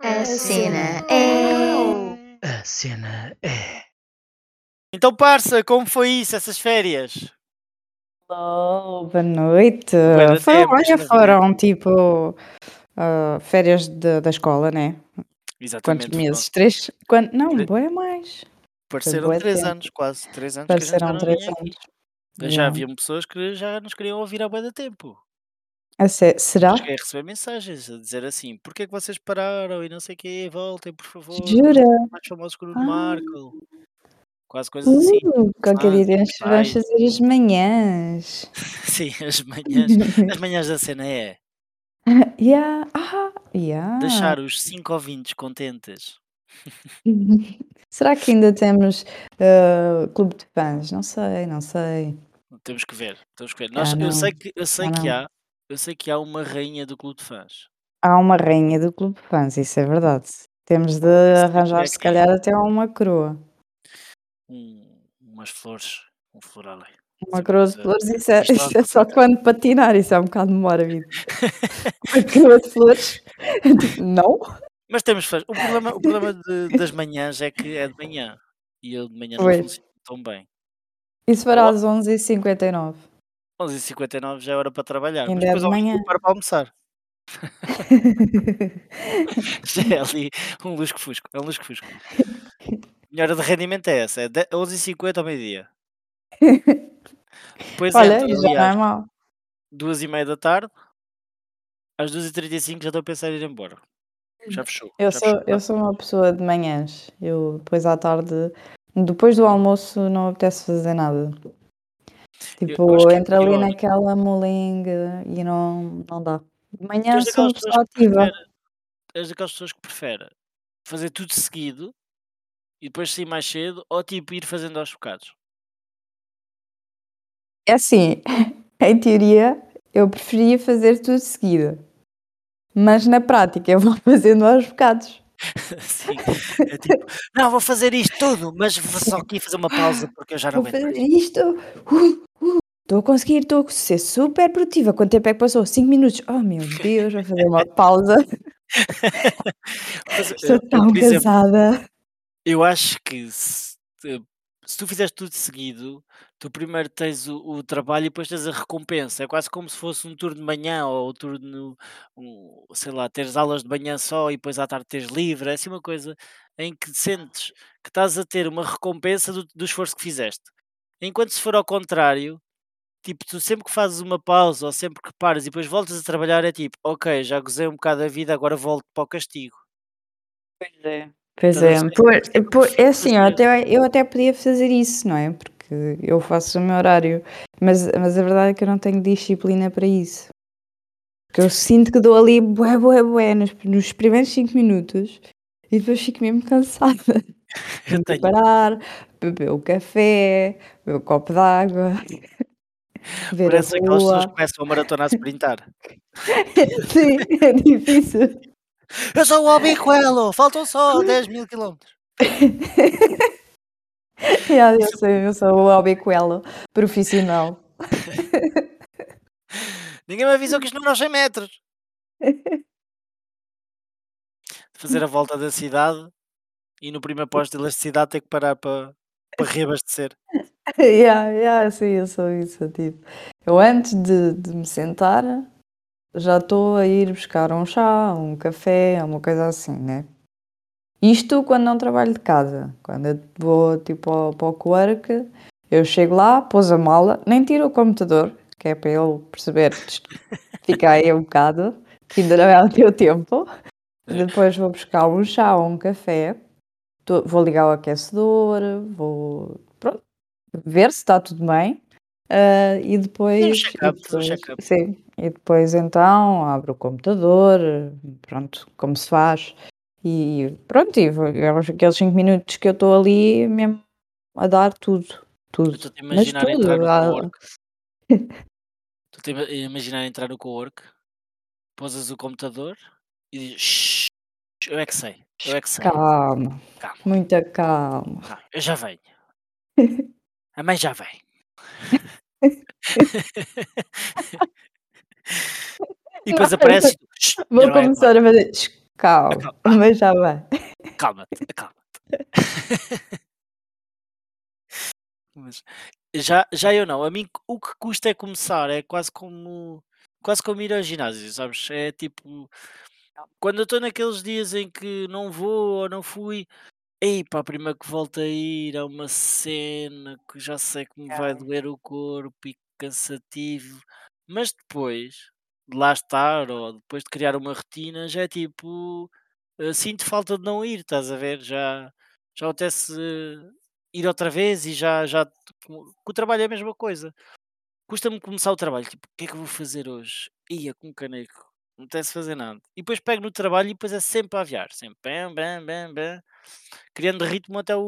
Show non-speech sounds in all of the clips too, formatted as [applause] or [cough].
A cena é. A cena é. Então, parça, como foi isso, essas férias? Oh, boa noite. Tempo, isto não foram tipo ah, férias de- da escola, né? Exatamente. Quantos meses? Três? Quan- Não, Três. boa mais. Pareceram três tempo. anos, quase. Três anos Pareceram três anos. Já Yeah. haviam pessoas que já nos queriam ouvir há bué de tempo. A sé- Será? Cheguei a receber mensagens a dizer assim: porquê é que vocês pararam e não sei o quê, voltem, por favor. Jura? Mais famosos que o Ah. Marco. Quase coisas assim. Uh, qualquer dia temos, vamos fazer as manhãs. [laughs] Sim, as manhãs. [laughs] As manhãs da cena é [laughs] yeah. Ah, yeah. deixar os cinco ouvintes contentes. Será que ainda temos ah, clube de fãs? Não sei, não sei. Temos que ver, temos que ver. Nós, Ah, eu não. sei que, eu sei Ah, que não. há, eu sei que há uma rainha do clube de fãs. Há uma rainha do clube de fãs, isso é verdade. Temos de Sei arranjar, que é se quem. calhar, até uma coroa. Um, umas flores, um floral. Uma coroa de coisa flores, isso é, isso é de só quando patinar, isso é um bocado mórbido. [laughs] Uma coroa de flores? [laughs] Não? Mas temos fãs. O problema, o problema de- das manhãs é que é de manhã. E eu de manhã não funciono tão bem. Isso fará às 11h59. 11h59 já é hora para trabalhar. Mas Ainda é depois de manhã. para almoçar. [laughs] Já é ali um lusco-fusco. É um lusco-fusco. Minha hora de rendimento é essa. É de- 11h50 ao meio-dia. Depois Olha, isso já não é mau. duas e meia da tarde. Às 2h35 já estou a pensar em ir embora. Já fechou. Eu já sou, fechou. eu sou uma pessoa de manhãs. Eu depois à tarde, depois do almoço, não apetece fazer nada. Tipo, é entra ali naquela molenga e não, não dá. De manhã sou pessoa ativa. és daquelas pessoas que prefere fazer tudo seguido e depois sair mais cedo ou tipo ir fazendo aos bocados. É assim, [laughs] em teoria, eu preferia fazer tudo seguido. Mas na prática, eu vou [laughs] fazendo aos bocados. [laughs] Sim, é tipo, não, vou fazer isto tudo, mas vou só aqui fazer uma pausa porque eu já não Vou aguento. fazer isto. Uh, uh, Estou a conseguir, estou a ser super produtiva. Quanto tempo é que passou? 5 minutos. Oh meu Deus, vou fazer uma [laughs] pausa. Mas, Estou eu, tão exemplo, cansada. eu acho que se, se tu fizeres tudo seguido, tu primeiro tens o, o trabalho e depois tens a recompensa. É quase como se fosse um turno de manhã ou um turno, um, sei lá, teres aulas de manhã só e depois à tarde teres livre. É assim uma coisa em que sentes que estás a ter uma recompensa do, do esforço que fizeste. Enquanto se for ao contrário, tipo, tu sempre que fazes uma pausa ou sempre que paras e depois voltas a trabalhar, é tipo, ok, já gozei um bocado a vida, agora volto para o castigo. Pois é. Pois a é, por, é por- é assim, eu até, eu até podia fazer isso, não é? Porque eu faço o meu horário, mas, mas a verdade é que eu não tenho disciplina para isso. Porque eu sinto que dou ali bué, bué, bué nos, nos primeiros 5 minutos e depois fico mesmo cansada. [laughs] Eu Tenho parar, beber o café, beber o copo d'água, [laughs] ver parece aquelas pessoas que começam a maratona a sprintar. [laughs] Sim, é difícil. Eu sou o Albicoelo, faltam só 10 mil quilómetros. [laughs] Yeah, eu, sou, eu sou o albicoelo profissional. [laughs] Ninguém me avisou que isto não é aos 100 metros. Fazer a volta da cidade e no primeiro posto de elasticidade ter que parar para, para reabastecer. [laughs] Yeah, yeah, sim, eu sou isso, tipo. Eu antes de, de me sentar já estou a ir buscar um chá, um café, uma coisa assim, né? Isto quando não trabalho de casa. Quando eu vou tipo ao, para o work, eu chego lá, pôs a mala, nem tiro o computador, que é para ele perceber, [laughs] fica aí um bocado, que ainda não é o teu tempo. Depois vou buscar um chá ou um café, vou ligar o aquecedor, vou pronto, ver se está tudo bem. ah, e depois, e check-up, um check-up. sim, e depois então abro o computador, pronto, como se faz. E pronto, e vou- aqueles 5 minutos que eu estou ali mesmo a dar tudo, tudo. estou-te a imaginar tudo, entrar no ah, co-work. [laughs] Estou-te a ima- a imaginar entrar no co-work, pousas o computador e dizes "Shhh, eu é que sei, eu é que sei. calma, Calma, muita calma. calma, eu já venho. [laughs] A mãe já vem. [laughs] e depois Não, aparece. "Shh, Vou não é começar a fazer. Calma, Acalma. [laughs] mas já vai. Calma-te, acalma-te. [laughs] Mas já, já eu não. A mim o que custa é começar. É quase como quase como ir ao ginásio, sabes? É tipo quando eu estou naqueles dias em que não vou ou não fui, ei pá, a primeira que volto a ir é uma cena que já sei que me vai doer o corpo e cansativo, mas depois de lá estar ou depois de criar uma rotina, já é tipo eh, sinto falta de não ir, estás a ver? Já, já apetece eh, ir outra vez e já, já com com o trabalho é a mesma coisa. Custa-me começar o trabalho, tipo, o que é que eu vou fazer hoje? Ia com um caneco, não apetece fazer nada. E depois pego no trabalho e depois é sempre a aviar, sempre bam, bam, bam, bam, criando ritmo até o,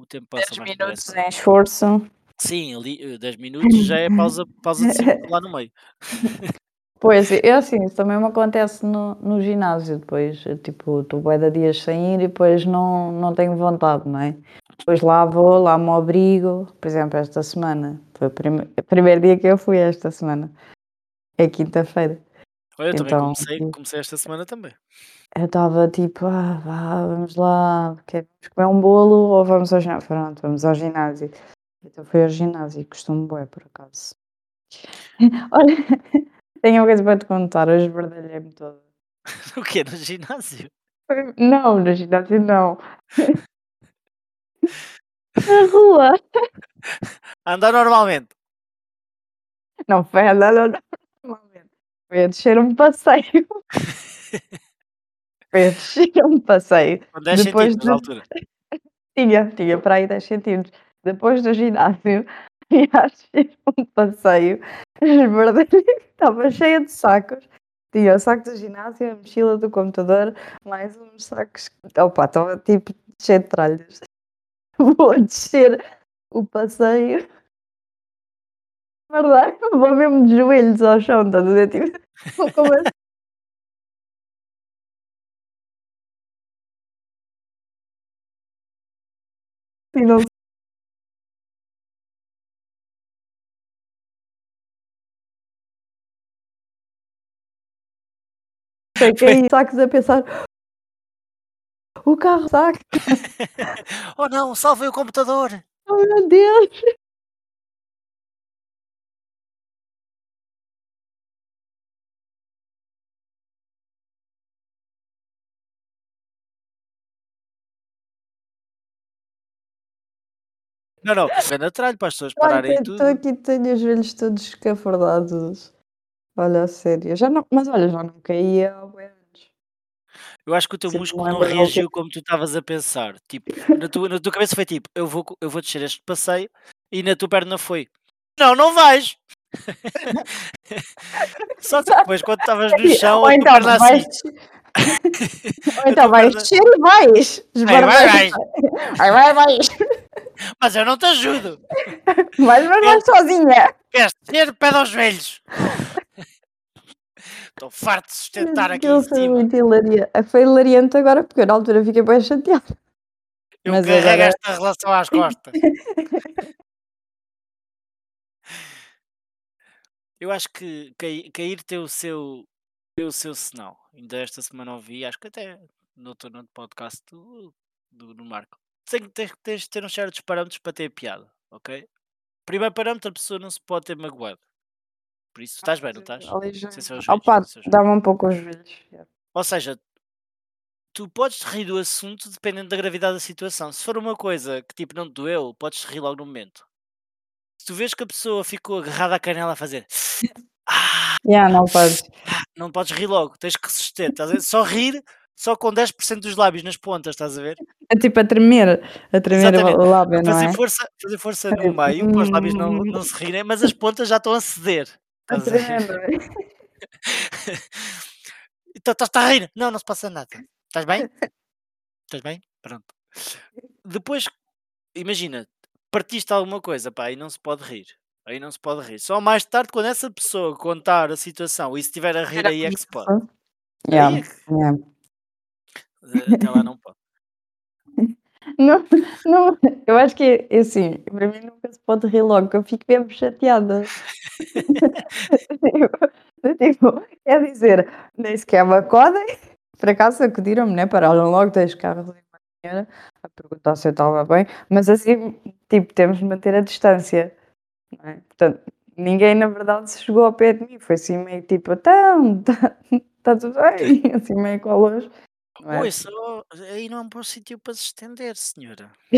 o tempo passa 10 mais minutos em esforço. Sim, ali eh, 10 minutos já é pausa, pausa de 5 lá no meio. [laughs] Pois, é assim, isso também me acontece no, no ginásio depois, eu, tipo, estou bué de dias sem ir e depois não, não tenho vontade, não é? Depois lá vou, lá me obrigo, por exemplo, esta semana, foi o, prime- o primeiro dia que eu fui esta semana, é quinta-feira, Olha, eu também então comecei, tipo, comecei esta semana também. eu estava tipo, ah, vá, vamos lá, quer- vamos comer um bolo ou vamos ao ginásio? Pronto, vamos ao ginásio. Então fui ao ginásio e costumo bué, por acaso. [laughs] Olha, tenho uma coisa para te contar, hoje esbardalhei-me toda. [laughs] O quê? No ginásio? Não, no ginásio não. [laughs] Na rua. Andar normalmente. Não foi andar normalmente. Foi a descer um passeio. [laughs] Foi a descer um passeio. Com 10 Depois centímetros de... altura. Tinha, tinha para aí 10 centímetros. Depois do ginásio, [laughs] descer um passeio. Esbardalhei, estava cheia de sacos. Tinha o saco do ginásio, a mochila do computador, mais uns sacos. Opa, estava tipo cheio de tralhas. [laughs] Vou descer o passeio. Verdade, [laughs] vou mesmo de joelhos ao chão, estás a ver? Tipo, vou começar. E não quem sacos a pensar. O carro saco, [laughs] oh não, salvei o computador. oh meu Deus! Não, não, grande atralho para as pessoas Ai, pararem estou tudo. aqui, tenho os joelhos todos escafardados. Olha, a sério. Já não, mas olha, já não caía há bué anos. Eu acho que o teu músculo não lembro reagiu como tu estavas a pensar. Tipo, [laughs] na tua, na tua cabeça foi tipo, eu vou, eu vou descer este passeio e na tua perna foi, não, não vais. [laughs] Só que depois quando estavas no [laughs] chão, Ou a tua então perna vais. assim, Ou então vais descer e vais. vai, vai, vai, Vai, vai, vais. mas eu não te ajudo. Vais, mas vais sozinha. queres descer, pé aos joelhos. Estou farto de sustentar aqui em Aquilo foi cima. muito hilariante. Foi hilariante agora, porque eu na altura fiquei bem chateada. Eu Mas carrego agora. esta relação às costas. [laughs] Eu acho que cai- cair tem o seu, tem o seu sinal. Ainda esta semana ouvi, acho que até no outro, podcast do, do, do Marco. Tem, tens, tens de ter uns certos parâmetros para ter piada, ok? Primeiro parâmetro, a pessoa não se pode ter magoado. Por isso, estás bem, não estás? Opa, joelhos. dá-me um pouco os joelhos. Ou seja, tu podes te rir do assunto dependendo da gravidade da situação. Se for uma coisa que tipo não te doeu, podes te rir logo no momento. Se tu vês que a pessoa ficou agarrada à canela a fazer [laughs] ah, Já, não podes. não podes rir logo, tens que resistir, estás a ver? Só rir só com 10% dos lábios nas pontas, estás a ver? É tipo a tremer. A tremer Exatamente. o lábio, não Fazer é? força, fazer força É no meio para os lábios não, não se rirem, mas as pontas já estão a ceder. Estás a rir? Não, não se passa nada. Estás bem? Estás bem? Pronto. Depois, imagina, partiste alguma coisa, pá, aí não se pode rir. Aí não se pode rir. Só mais tarde, quando essa pessoa contar a situação e se estiver a rir, aí é que se pode. Aí Yeah, é que, yeah. até lá não pode. Não, não, eu acho que é assim, para mim nunca se pode rir logo, que eu fico mesmo chateada. [laughs] tipo, tipo, quer dizer, nem sequer me acodem, por acaso acudiram-me, né? Pararam logo dois carros em manhã a perguntar se eu estava bem, mas assim, tipo, temos de manter a distância, é? Portanto, ninguém na verdade se chegou ao pé de mim, foi assim meio tipo, então, está tá tudo bem, [laughs] assim meio com a luz. É? Oi, só aí não é um bom sítio para se estender, senhora. [laughs]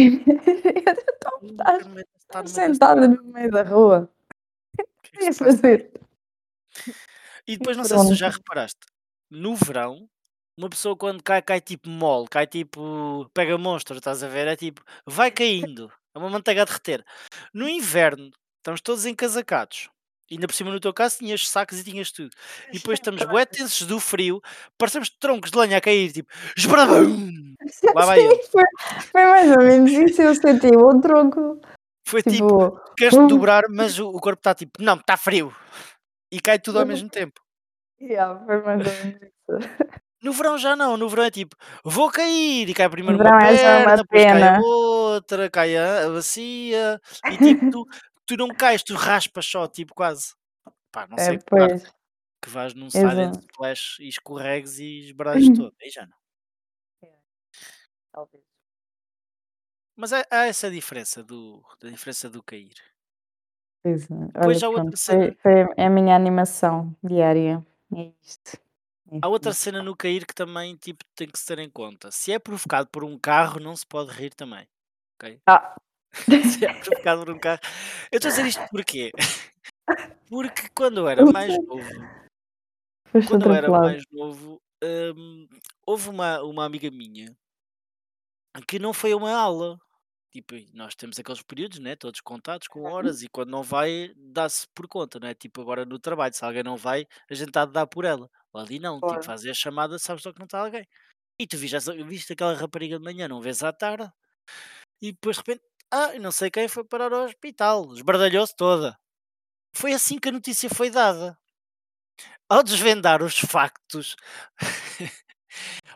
Está numa sentada no meio da rua, O que é que se fazer? E depois não sei se tu já reparaste, no verão, uma pessoa quando cai, cai tipo mole, cai tipo, pega monstro, estás a ver? É tipo, vai caindo, é uma manteiga a derreter. No inverno, estamos todos encasacados. E ainda por cima no teu caso tinhas sacos e tinhas tudo. E depois estamos bué tensos do frio, parecemos troncos de lenha a cair, tipo, esbradum! [laughs] Lá vai ele. foi, foi mais ou menos isso, eu senti o tronco, Foi tipo, tipo, queres-te hum. dobrar, mas o, o corpo está tipo, não, está frio. E cai tudo ao mesmo tempo. yeah, foi mais ou menos [laughs] isso. No verão já não, no verão é tipo, vou cair, e cai primeiro uma é uma perna, depois cai a pena. outra, cai a bacia, e tipo, tu, tu não cais, tu raspas só, tipo, quase. Pá, não sei É, que parte, pois, que vais num silent exato. splash e escorregues e esbrajes todo, aí já não. Talvez. Mas há, há essa diferença do, da diferença do cair. Pois é. Depois Olha, há outra pronto, cena, foi, foi a minha animação diária. É isto. há outra cena no cair que também, tipo, tem que se ter em conta. Se é provocado por um carro, não se pode rir também, ok? Ah, [laughs] Por um carro. Eu estou a dizer isto porquê? [laughs] Porque quando eu era mais novo, Foste quando eu era mais novo, hum, houve uma, uma amiga minha que não foi a uma aula. Tipo, nós temos aqueles períodos, né? Todos contados com horas, e quando não vai, dá-se por conta, não é? Tipo, agora no trabalho, se alguém não vai, a gente está a dar por ela. Lá ali não, tipo, Claro. fazer a chamada, sabes só que não está alguém. E tu viste, viste aquela rapariga de manhã, não vês à tarde, e depois de repente, ah, e não sei quem foi parar ao hospital, esbardalhou-se toda. Foi assim que a notícia foi dada. Ao desvendar os factos, [laughs]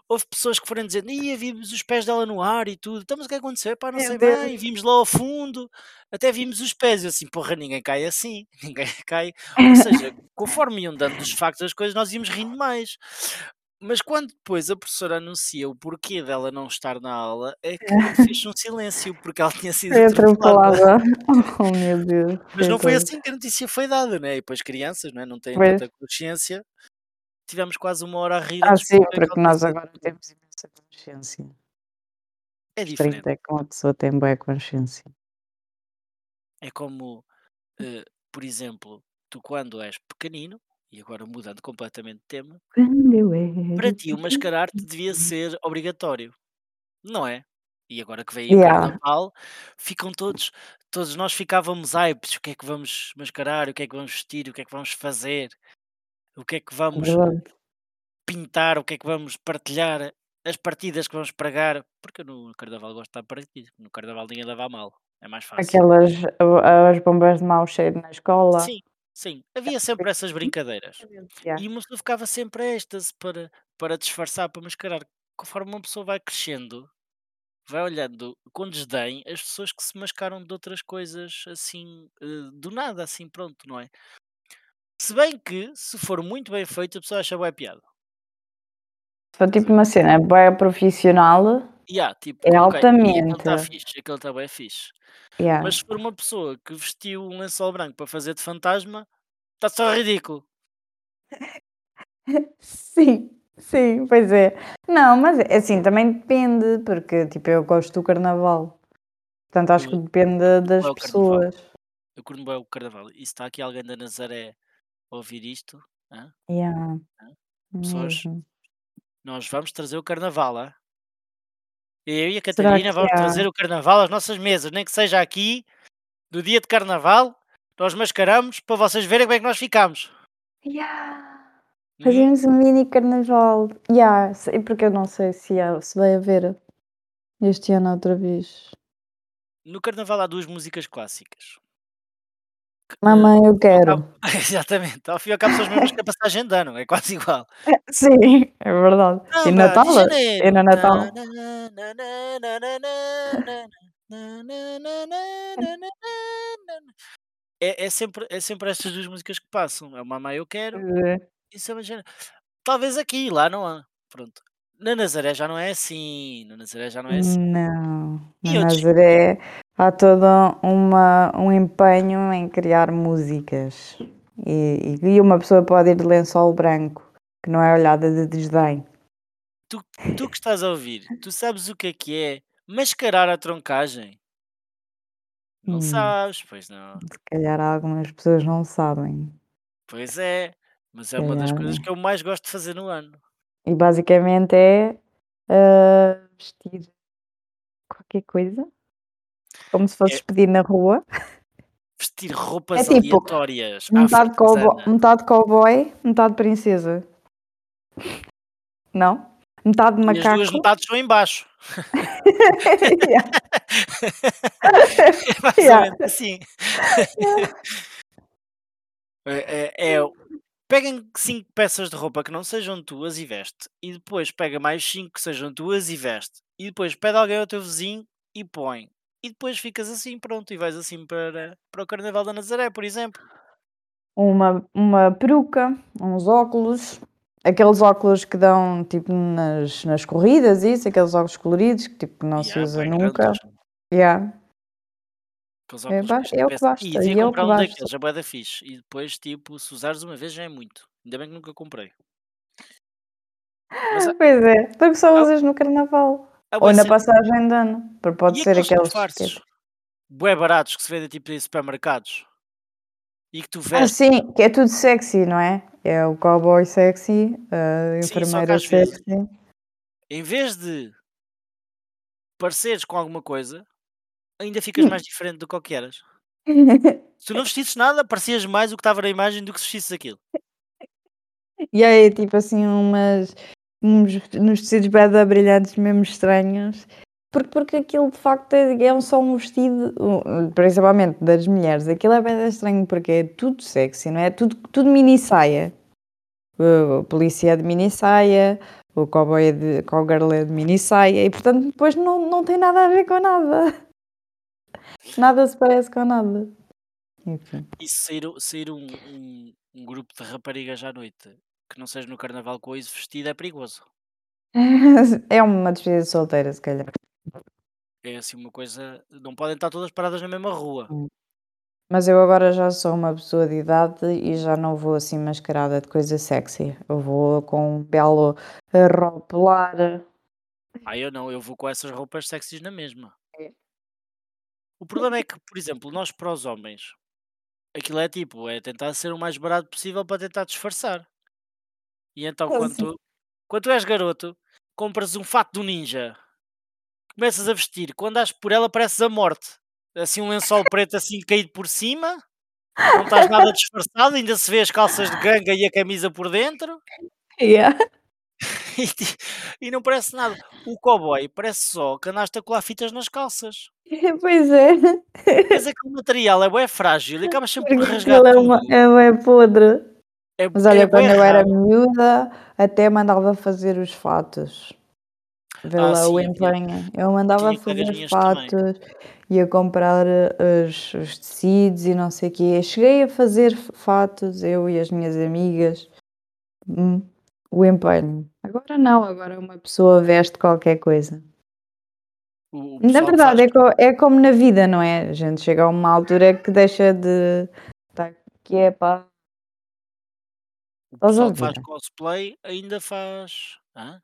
houve pessoas que foram dizendo: Ia, vimos os pés dela no ar e tudo. Então, mas o que aconteceu? Pá, não Meu sei Deus. bem. Vimos lá ao fundo, até vimos os pés. Eu assim, porra, ninguém cai assim. [laughs] Ninguém cai. Ou [laughs] seja, conforme iam dando os factos das coisas, nós íamos rindo mais. Mas quando depois a professora anuncia o porquê dela não estar na aula, é que [laughs] fez um silêncio, porque ela tinha sido atropelada. [laughs] Oh meu Deus. [laughs] Mas não foi assim que a notícia foi dada, né? E depois crianças, não, é? não têm Pois. tanta consciência. Tivemos quase uma hora a rir Ah, sim, porque nós agora temos imensa consciência. É diferente. 30 é que uma pessoa tem boa consciência. É como, eh, por exemplo, tu quando és pequenino, e agora mudando completamente de tema, para ti o mascarar-te [laughs] devia ser obrigatório, não é? E agora que vem o Yeah, carnaval, ficam todos, todos nós ficávamos hypes, o que é que vamos mascarar, o que é que vamos vestir, o que é que vamos fazer, o que é que é vamos pintar, o que é que vamos partilhar, as partidas que vamos pregar, porque no carnaval gosto de estar partido, no carnaval ninguém leva a mal, é mais fácil. Aquelas as bombas de mau cheiro na escola. Sim, sim, havia sempre essas brincadeiras. Yeah. E uma pessoa ficava sempre a estas para, para disfarçar, para mascarar. Conforme uma pessoa vai crescendo, vai olhando com desdém as pessoas que se mascaram de outras coisas assim, eh, do nada, assim, pronto, não é? Se bem que, se for muito bem feito, a pessoa acha boa piada. Se for tipo uma cena bem profissional, Há, tipo, é ok, aquele altamente. está fixe, aquele está bem fixe. Yeah. Mas se for uma pessoa que vestiu um lençol branco para fazer de fantasma, está só ridículo. [laughs] Sim, sim, pois é. Não, mas é assim, também depende, porque tipo, eu gosto do carnaval. Portanto, acho que depende das é o carnaval? pessoas. Eu curto bem o carnaval. E se está aqui alguém da Nazaré a ouvir isto, hã? Yeah. Pessoas, Mesmo. nós vamos trazer o carnaval, hã? Eu e a Catarina vamos há? trazer o carnaval às nossas mesas, nem que seja aqui, no dia de carnaval, nós mascaramos para vocês verem como é que nós ficamos. Yeah. Hum? Fazemos um mini carnaval. Yeah, porque eu não sei se, há, se vai haver este ano outra vez. No carnaval há duas músicas clássicas. Eh, Mamãe, eu e quero. Exatamente, ao fim e ao cabo são as mesmas que a passagem de ano, é quase igual. Sim, é verdade. E Samba de Natal? E no Natal? É, é sempre, é sempre estas duas músicas que passam. É o Mamãe Eu Quero Pois é. e de Janeiro. Talvez aqui, lá não há. Pronto. Na Nazaré já não é assim. Na Nazaré já não é assim. Não, E na Nazaré há todo uma, um empenho em criar músicas e, e- uma pessoa pode ir de lençol branco, que não é olhada de desdém. Tu, tu que estás a ouvir, tu sabes o que é que é mascarar a troncagem? Não Hum. sabes, pois não. Se calhar algumas pessoas não sabem. Pois é, mas é uma das coisas que eu mais gosto de fazer no ano. E basicamente é ah, vestir qualquer coisa, como se fosses É pedir na rua. vestir É roupas tipo, aleatórias metade cowboy, metade cowboy, metade princesa. Não? Metade E as duas macaco. metades são em baixo. [laughs] Yeah, É ou [laughs] yeah. assim. É, é, é, peguem cinco peças de roupa que não sejam tuas e veste. E depois pega mais cinco que sejam tuas e veste. E depois pede alguém ao teu vizinho e põe. E depois ficas assim, pronto, e vais assim para, para o Carnaval da Nazaré, por exemplo. Uma, uma peruca, uns óculos, aqueles óculos que dão tipo nas, nas corridas, isso, aqueles óculos coloridos que tipo não se Yeah, usa bem nunca. grandes. Yeah. Aqueles É, óculos ba- que é o que basta, e devia é comprar um basta. daqueles, é bué da fixe. E depois, tipo, se usares uma vez já é muito. Ainda bem que nunca comprei. Mas há, Pois é, porque só há, usas no carnaval. há Ou na cenas. passagem de ano. Porque pode E ser aqueles aqueles bué baratos que se vendem tipo em supermercados e que tu Ah, vestes. sim, que é tudo sexy, não é? É o cowboy sexy, a Sim, enfermeira às vezes, sexy. em vez de pareceres com alguma coisa, ainda ficas mais diferente do que eras. [laughs] Se tu não vestisses nada, parecias mais o que estava na imagem do que se vestisses aquilo. E aí, tipo assim, umas. Uns, uns tecidos bada brilhantes mesmo estranhos. Porque, porque aquilo de facto é, é só um vestido, principalmente das mulheres, aquilo é bem estranho porque é tudo sexy, não é? Tudo, tudo mini saia. O, o polícia é de mini saia, o cowboy é de cowgirl é de mini saia e portanto depois não, não tem nada a ver com nada. Nada se parece com nada. Enfim. E sair, sair um, um, um grupo de raparigas à noite que não seja no carnaval com isso vestido é perigoso. [laughs] É uma despedida de solteira, se calhar. É assim uma coisa. Não podem estar todas paradas na mesma rua. Mas eu agora já sou uma pessoa de idade e já não vou assim mascarada de coisa sexy. Eu vou com um belo ropelar. Ah, eu não, eu vou com essas roupas sexys na mesma. O problema é que, por exemplo, nós para os homens, aquilo é tipo, é tentar ser o mais barato possível para tentar disfarçar. E então, quando tu, quando tu és garoto, compras um fato do ninja, começas a vestir, quando dás por ela pareces a morte. Assim um lençol preto assim caído por cima, não estás nada disfarçado, ainda se vê as calças de ganga e a camisa por dentro. [laughs] Yeah. [laughs] e, não parece nada. O cowboy parece só que andaste a colar fitas nas calças. [laughs] Pois é. Mas aquele material é bué frágil e [laughs] acabas sempre por rasgar é, uma, é bué podre. É, Mas é olha, bué quando eu era miúda, até mandava fazer os fatos. Vê Ah, lá o sim, havia, empenho. Eu mandava fazer também. fatos, ia comprar eh, os, os tecidos e não sei o quê. Cheguei a fazer fatos, eu e as minhas amigas. Hum, o empenho. Agora não, agora uma pessoa veste qualquer coisa. Na verdade, é, co- é como na vida, não é? A gente chega a uma altura que deixa de. Tá, que é pá. O pessoal que faz cosplay ainda faz. Hã?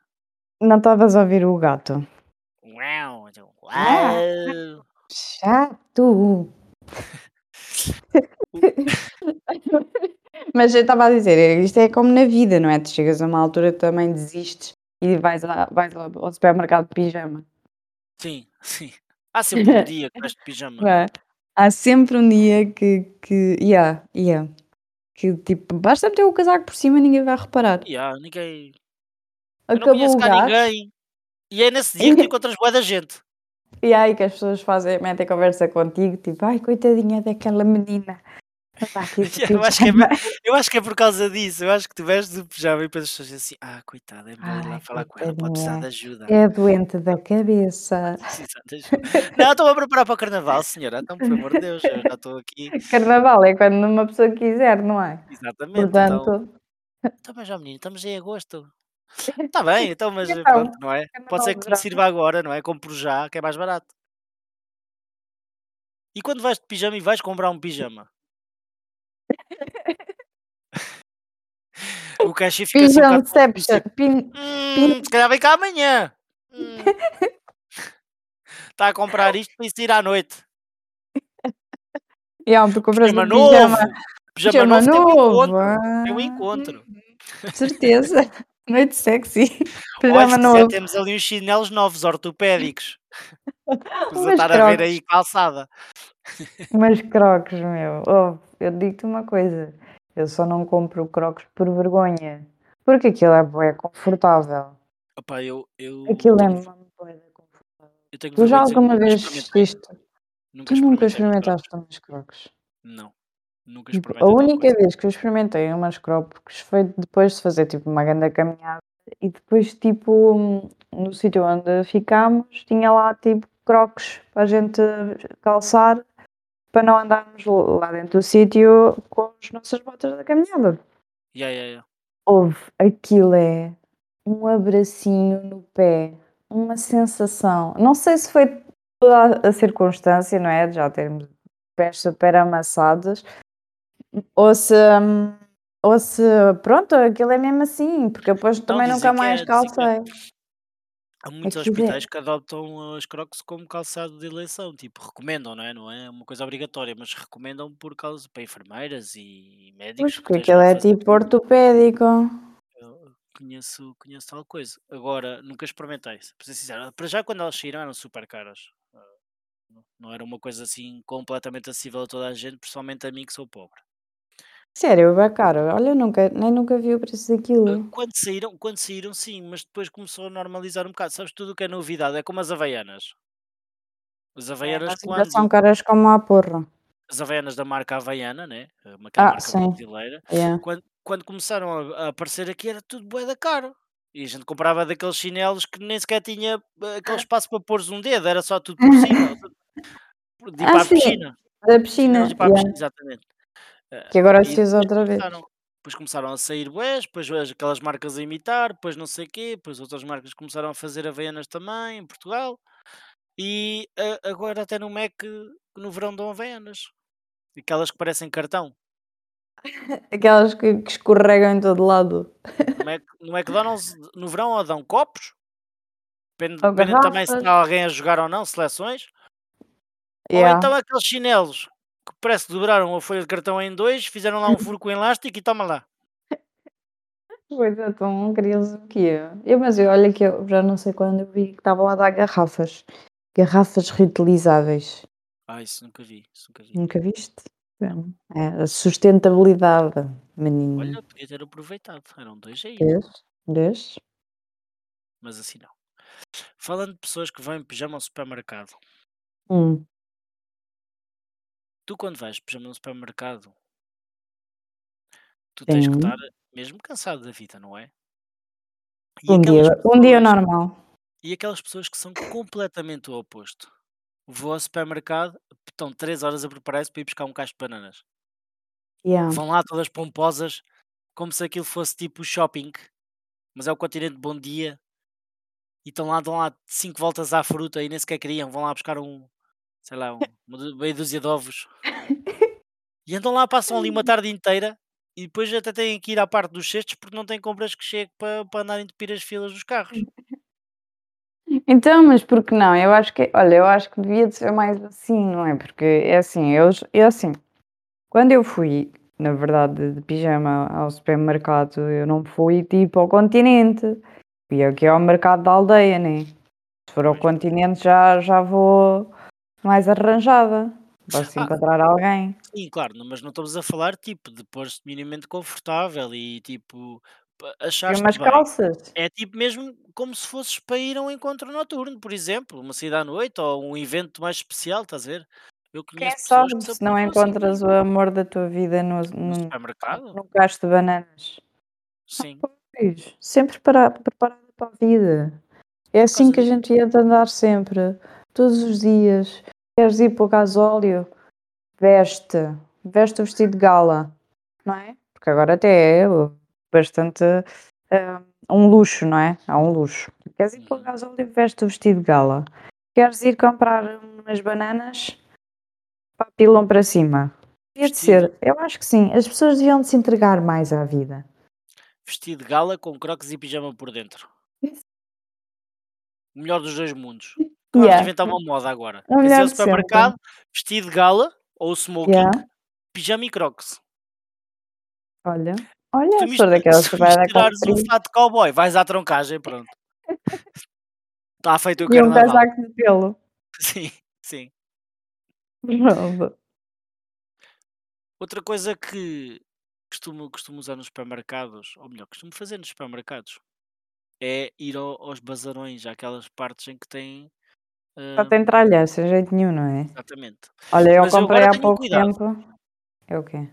Não estavas a ouvir o gato. Uau! então, Ah, Uau! chato! [laughs] Mas eu estava a dizer, isto é como na vida, não é? Tu chegas a uma altura também desistes e vais, lá, vais lá ao supermercado de pijama. Sim, sim. Há sempre um [laughs] dia que vais de pijama. É? Há sempre um dia que. que yeah, yeah, que tipo, basta meter o casaco por cima e ninguém vai reparar. E há, ninguém. Acabou o gás. ninguém. E é nesse dia que tu [laughs] encontras boa da gente. E aí que as pessoas fazem, metem conversa contigo, tipo, ai, coitadinha daquela menina. [laughs] Eu acho, que é, eu acho que é por causa disso. Eu acho que tu vestes o pijama e depois as pessoas dizem assim: Ah, coitada, é melhor lá falar com ela, pode precisar de ajuda. É doente da cabeça. [laughs] Não, estou a preparar para o carnaval, senhora. Então, por amor de Deus, eu já estou aqui. [laughs] Carnaval é quando uma pessoa quiser, não é? Exatamente. Então, Portanto, então mas já menino, estamos em agosto. Está bem, então, mas Então, pronto, não é? Pode ser que altura. sirva agora, não é? Compro já, que é mais barato. E quando vais de pijama e vais comprar um pijama? O caixa fica assim um bocado Pijanception. confuso, Pin... Hum, se calhar vem cá amanhã. Hum. [laughs] Está a comprar isto para ir à noite. Yeah, tu compras Pijama um novo. pijama, Pijama, pijama novo, tem um novo. encontro. Ah, encontro. Certeza. [laughs] Noite sexy. [laughs] Pijama novo. temos ali uns chinelos novos, ortopédicos. Vamos estar a ver crocs. aí calçada. Umas crocs, meu. Oh, eu digo-te uma coisa. Eu só não compro crocs por vergonha. Porque aquilo é bué confortável. Opa, eu, eu, Aquilo é mesmo bué confortável. Tu já alguma vez viste? Nunca Tu nunca experimentaste umas crocs? Não. Nunca Tipo, a experimentei tal única coisa. vez que eu experimentei umas crocs foi depois de fazer tipo uma grande caminhada e depois tipo no sítio onde ficámos tinha lá tipo crocs para a gente calçar para não andarmos lá dentro do sítio com as nossas botas da caminhada. Yeah, yeah, yeah. Houve, aquilo é um abracinho no pé, uma sensação. Não sei se foi toda a- circunstância, não é? De já termos pés super amassados, ou se, hum, ou se pronto, aquilo é mesmo assim, porque depois também nunca mais é, é. calcei. Há muitos Aquilo é- hospitais que adoptam as crocs como calçado de eleição, tipo, recomendam, não é? Não é uma coisa obrigatória, mas recomendam por causa para enfermeiras e médicos Pois, que porque aquilo é tipo ortopédico. Eu conheço, conheço tal coisa. Agora, nunca experimentei, para ser sincero. Para já, quando elas saíram, eram super caras. Não- Não era uma coisa assim completamente acessível a toda a gente, principalmente a mim que sou pobre. Sério, é caro. Olha, eu nunca, nem nunca vi o preço Ah, daquilo. Quando saíram, quando saíram, sim, mas depois começou a normalizar um bocado. Sabes, tudo o que é novidade, é como as Havaianas. As É, Havaianas, mas ainda são quando. caras como a porra. As Havaianas da marca Havaiana, né? uma- Aquela Ah, marca sim. brasileira. Yeah. Quando, quando começaram a, a aparecer aqui, era tudo bué da caro. E a gente comprava daqueles chinelos que nem sequer tinha eh, aquele espaço para pôres um dedo, era só tudo por cima. [laughs] De ir Ah, para a sim, piscina. da piscina. Chinelos de ir para a yeah. piscina, exatamente. Que agora e se usa outra vez. começaram, depois começaram a sair bués, depois as- aquelas marcas a imitar, depois não sei o quê, depois outras marcas começaram a fazer Havaianas também, em Portugal. E agora até no Mac, no verão dão Havaianas. Aquelas que parecem cartão. [laughs] Aquelas que, que escorregam em todo lado. No, Mac, no McDonald's, no verão, ou dão copos. Depende, Ou dependendo também se está alguém a jogar ou não, seleções. Ou Yeah. então aqueles chinelos parece que dobraram a folha de cartão em dois, fizeram lá um [laughs] furo com elástico e toma lá. Pois é, tão querias o quê? Eu, mas eu, olha que eu já não sei quando eu vi que estavam a dar garrafas. Garrafas reutilizáveis. Ah, isso nunca vi, isso nunca vi. Nunca viste? É, a sustentabilidade, menino. Olha, podia ter aproveitado. Eram dois aí, Vês? Vês? mas assim não. Falando de pessoas que vão em pijama ao supermercado, Hum. Tu quando vais de pijama no supermercado, tu tens que Sim. estar mesmo cansado da vida, não é? E Um dia, um dia normal. E aquelas pessoas que são completamente o oposto. Vou ao supermercado, estão 3 horas a preparar-se para ir buscar um cacho de bananas. Yeah. Vão lá todas pomposas, como se aquilo fosse tipo shopping, mas é o continente Bom Dia. E estão lá, dão lá 5 voltas à fruta e nem sequer queriam. Vão lá buscar um, sei lá, um, uma meia dúzia de ovos. [laughs] E andam lá, passam ali uma tarde inteira e depois até têm que ir à parte dos cestos porque não têm compras que chegue para, para andarem de as filas dos carros. [laughs] Então, mas por que não? Eu acho que, olha, eu acho que devia de ser mais assim, não é? Porque é assim, eu, eu assim, quando eu fui, na verdade, de pijama ao supermercado, eu não fui tipo ao continente, fui aqui ao mercado da aldeia, né? Se for ao continente já, já vou mais arranjada, posso Ah, encontrar alguém. Sim, claro, mas não estamos a falar tipo de pôr-se minimamente confortável e tipo achares-te umas bem. calças. É tipo mesmo como se fosses para ir a um encontro noturno, por exemplo, uma saída à noite ou um evento mais especial, estás a ver? Eu Quem sabe que se não aprovam assim encontras o amor da tua vida no, no no, supermercado? num cacho de bananas. Sim, Pois, sempre para, preparada para a vida. É assim que a gente ia andar sempre, todos os dias. Queres ir para o gasóleo? Veste, veste o vestido de gala, não é? Porque agora até é bastante hum, um luxo, não é? Há um luxo. Queres ir para o gasóleo, veste o vestido de gala. Queres ir comprar umas bananas, pá, pilão para cima. Devia de ser, eu acho que sim, as pessoas deviam de se entregar mais à vida. Vestido de gala com crocs e pijama por dentro. O melhor dos dois mundos. [laughs] Vamos Yeah. inventar uma moda agora. O Quer ao de sempre. supermercado, vestido de gala ou smoking, Yeah. pijama e crocs. Olha, olha, Tu mistura- daquelas se que vai dar misturares um fato de cowboy, vais à troncagem, pronto. [laughs] Está feito o e um casaco de pelo. [laughs] Sim, sim. Pronto. Outra coisa que costumo, costumo usar nos supermercados, ou melhor, costumo fazer nos supermercados, é ir ao- aos bazarões, àquelas partes em que tem. Só tem tralha, sem jeito nenhum, não é? exatamente. Olha, eu Mas eu comprei agora há pouco cuidado. tempo. É o quê?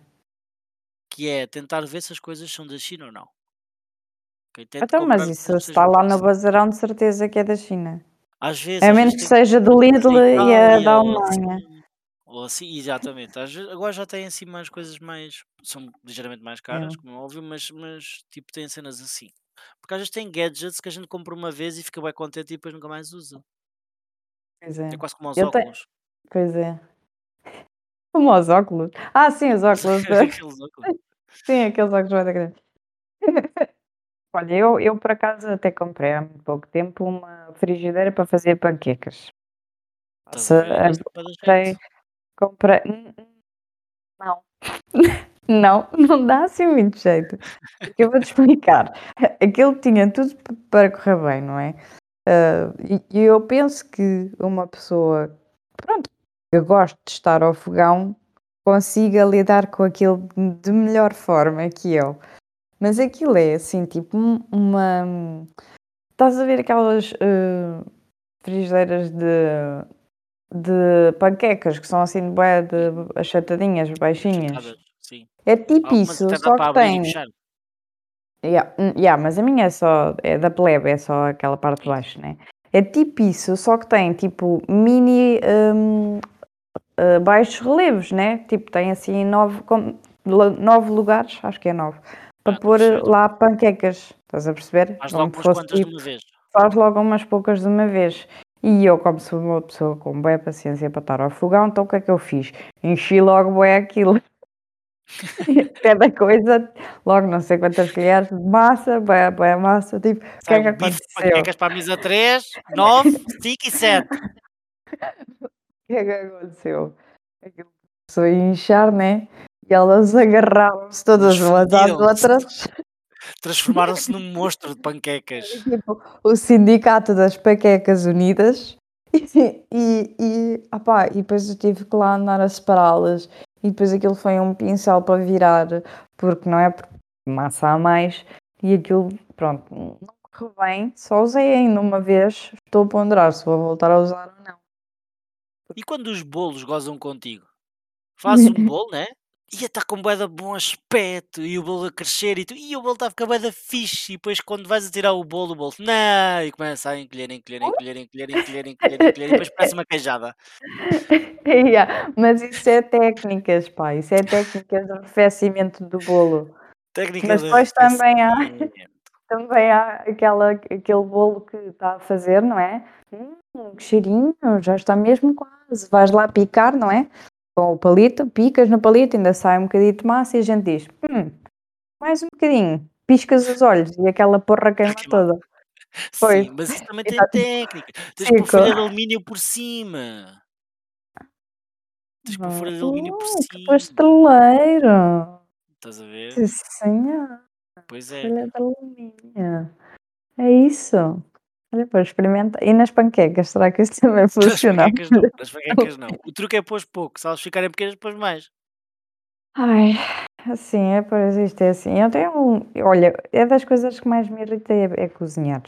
Que é tentar ver se as coisas são da China ou não. Então, mas isso está lá no bazarão, de certeza que é da China. Às vezes, A menos que seja do Lidl e a da ou Alemanha. assim. Ou assim, exatamente. Vezes, agora já tem assim mais coisas mais. São ligeiramente mais caras, É. como é óbvio, mas, mas tipo tem cenas assim. Porque às vezes tem gadgets que a gente compra uma vez e fica bem contente e depois nunca mais usa. Pois é. É quase como aos Eu óculos. Pois é. Como aos óculos. Ah, sim, os óculos. [laughs] Aqueles óculos. [laughs] Sim, aqueles óculos bem grandes. [laughs] Olha, eu, eu por acaso até comprei há muito pouco tempo uma frigideira para fazer panquecas. Estás Se- a comprei, comprei. Hum, hum, Não. Não, não dá assim muito jeito. Porque eu vou-te explicar. Aquilo tinha tudo para correr bem, não é? Ah, e eu penso que uma pessoa, pronto, que gosta de estar ao fogão, consiga lidar com aquilo de melhor forma que eu. Mas aquilo é assim, tipo um- uma. Estás a ver aquelas ah, frigideiras de, de panquecas que são assim de bué de achatadinhas, baixinhas? Sim. É tipo Algumas isso, só que tem. Yeah, hum, yeah, mas a minha é só, é da plebe, é só aquela parte de baixo, né? É tipo isso, só que tem tipo mini hum, uh, baixos relevos, né? Tipo, tem assim nove, com- nove lugares, acho que é nove, para Ah, pôr perfeito. lá panquecas, estás a perceber? Faz Como logo umas quantas de tipo, uma vez. faz logo umas poucas de uma vez. E eu, como sou uma pessoa com boa paciência para estar ao fogão, então o que é que eu fiz? Enchi logo bué aquilo. [laughs] Cada coisa, logo não sei quantas colheres de massa, bué, bué massa, tipo, o que é que aconteceu? panquecas para a mesa 3, 9, 5 e 7. O que é que aconteceu? Aquilo começou a inchar, né? E elas agarravam-se todas umas às outras. Transformaram-se num monstro de panquecas. [laughs] Tipo, o Sindicato das Paquecas Unidas. [laughs] E, e, e, opá, e depois eu tive que lá andar a separá-las. E depois aquilo foi um pincel para virar, porque não é porque massa a mais. E aquilo, pronto, não correu bem. Só usei ainda uma vez. Estou a ponderar se vou voltar a usar ou não. E quando os bolos gozam contigo? Fazes um [laughs] bolo, né? Ia estar com bué de bom aspecto e o bolo a crescer e tu, e o bolo está a ficar bué da fixe e depois quando vais a tirar o bolo, o bolo, não, e começa a encolher, encolher, encolher, encolher, encolher, encolher, encolher e depois [laughs] parece uma queijada. Yeah, Mas isso é técnicas, pá. Isso é técnicas de arrefecimento do bolo. Técnica Mas de depois também há, [laughs] também há aquela, aquele bolo que está a fazer, não é? Hum, que cheirinho, já está mesmo quase. Vais lá picar, não é? Com o palito, picas no palito, ainda sai um bocadinho de massa e a gente diz: hum, mais um bocadinho. Piscas os olhos e aquela porra [laughs] queima toda. Pois. Sim, mas isso também tem [laughs] técnica. Tens que pôr folha de alumínio por cima. Tens que pôr folha de alumínio por Oh, que cima. pasteleiro! Estás a ver? Sim, senhor. Pois é. Folha de alumínio. É isso. Olha, pô, experimenta. E nas panquecas, será que isso também [laughs] Nas funciona? panquecas não, nas [laughs] panquecas não. O truque é pôr pouco. Se elas ficarem pequenas, depois mais. Ai, assim, é por isto, é assim. Eu tenho um. Olha, é das coisas que mais me irrita é, é cozinhar.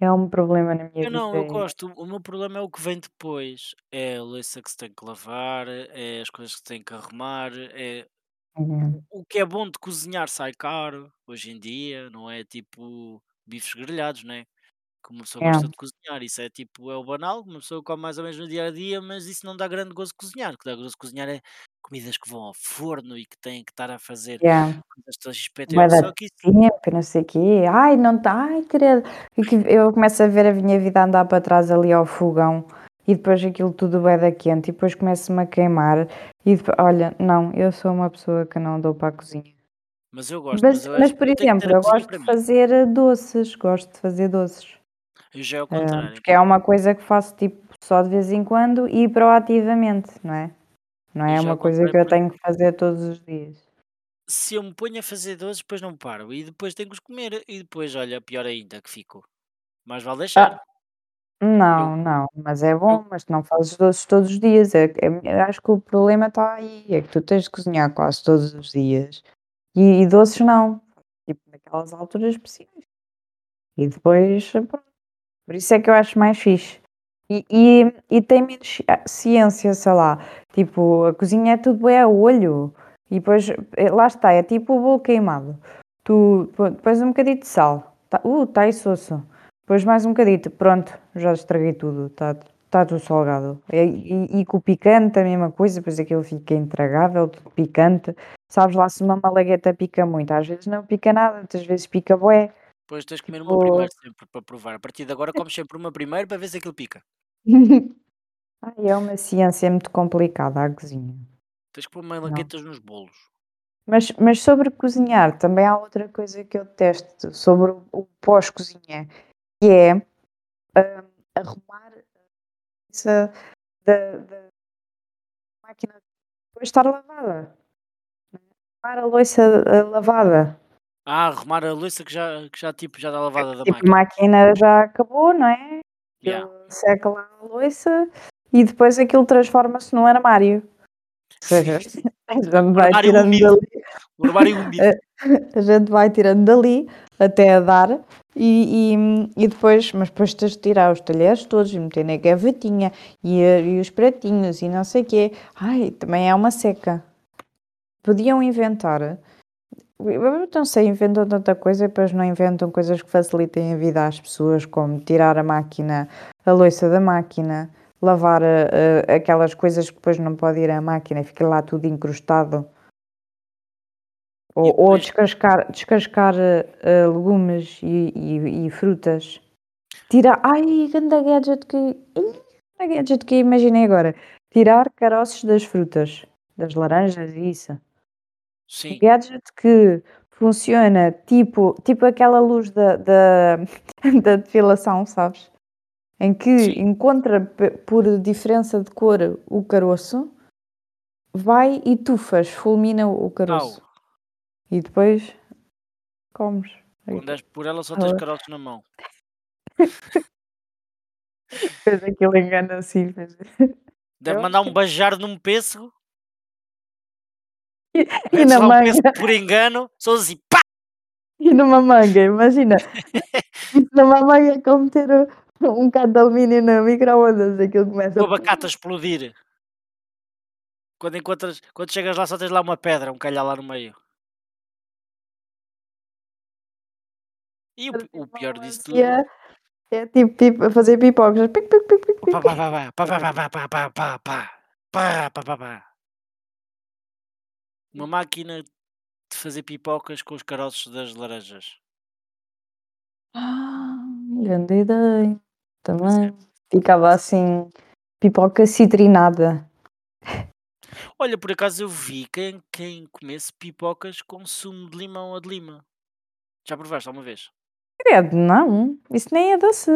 É um problema na minha Eu não, vida. eu é- gosto. O meu problema é o que vem depois. É a louça que se tem que lavar, é as coisas que se tem que arrumar, é é. o que é bom de cozinhar sai caro hoje em dia, não é tipo bifes grelhados, né? Que uma pessoa É. gosta de cozinhar. Isso é tipo, é o banal, uma pessoa come mais ou menos no dia a dia, mas isso não dá grande gozo de cozinhar. O que dá gozo de cozinhar é comidas que vão ao forno e que têm que estar a fazer Yeah. coisas todas da só que isso tempo não sei o quê. Ai, não está, ai, credo. E que eu começo a ver a minha vida andar para trás ali ao fogão e depois aquilo tudo bué da quente e depois começa-me a queimar. E depois, olha, não, eu sou uma pessoa que não dou para a cozinha. mas eu gosto, Mas, mas eu mas por exemplo, eu gosto de fazer eh, doces, gosto de fazer doces. Eu já é ao Ah, contrário. porque é uma coisa que faço tipo só de vez em quando e proativamente, não é? Não Eu é uma coisa que eu tenho que fazer todos os dias. se eu me ponho a fazer doces, depois não paro e depois tenho que os comer e depois, olha, pior ainda que fico. Mais vale deixar. Ah, Eu, não, não, mas é eu, bom, mas tu não fazes doces todos os dias. É, é- eu acho que o problema está aí, é que tu tens de cozinhar quase todos os dias e, e doces não, tipo naquelas alturas específicas. E depois, pronto, por isso é que eu acho mais fixe. E, e, e tem menos ah, ciência, sei lá, tipo, a cozinha é tudo é a olho, e depois, eh, lá está, é tipo o bolo queimado. Tu depois um bocadinho de sal, tá, uh, está aí soço. Depois mais um bocadito, pronto, já estraguei tudo, está tá tudo salgado. E, e, e com o picante a mesma coisa, depois aquilo fica intragável, tudo picante. Sabes lá se uma malagueta pica muito, às vezes não pica nada, outras vezes pica bué. Depois tens de comer uma Tipo, primeiro sempre para provar. A partir de agora comes sempre uma primeiro para ver se aquilo pica. [laughs] ai, é uma ciência muito complicada a cozinha. Tens que pôr Não. malaguetas nos bolos. Mas, mas sobre cozinhar, também há outra coisa que eu detesto sobre o, o pós-cozinha, que é hum, arrumar essa da, da máquina depois de estar lavada. Arrumar a louça eh, lavada. Ah, arrumar a louça que já, que já, tipo, já está lavada da Tipo, a máquina. máquina já acabou, não é? Yeah. Seca lá a louça e depois aquilo transforma-se num armário. Ou [laughs] seja, a gente Um vai armário tirando úmido. dali. Armário [laughs] a gente vai tirando dali até a dar e, e, e depois, mas depois tens de tirar os talheres todos e meter na gavetinha e, a- e os pratinhos e não sei o quê. Ai, também é uma seca. Podiam inventar. Eu não sei, inventam tanta coisa e depois não inventam coisas que facilitem a vida às pessoas, como tirar a máquina, a louça da máquina, lavar a- a- aquelas coisas que depois não pode ir à máquina e fica lá tudo encrustado. Ou, ou depois, descascar, descascar eh, eh, legumes e, e- e frutas. Tirar. Ai, ganda gadget que. Ganda gadget que imaginei agora. Tirar caroços das frutas, das laranjas e isso. Um sim, gadget que funciona tipo, tipo aquela luz da, da, [laughs] da depilação, sabes? Em que sim. encontra por diferença de cor o caroço, vai e tufas, fulmina o caroço. Au, E depois comes. quando és por ela só tens caroços na mão. [laughs] Fez aquilo engano assim. Deve mandar um beijar num pêssego, E, e na um manga, por engano, só assim, pá! e numa manga, imagina. Numa manga é como ter um, um bocado de alumínio na micro-ondas, aquilo começa O a. abacate a explodir. Quando encontras, quando chegas lá só tens lá uma pedra, um calhar lá no meio. E o, o pior disso tudo, melancia é tipo fazer pipocas. Pic, pá, pic. pá, pá, pá, pá, pá, pá, pá, pá, pá, pá, pá, pá, pá, pá. Uma máquina de fazer pipocas com os caroços das laranjas. Ah, grande ideia. Também. Ficava assim, pipoca citrinada. Olha, por acaso eu vi quem, quem comesse pipocas com sumo de limão ou de lima. Já provaste alguma vez? Credo, não. Isso nem é doce.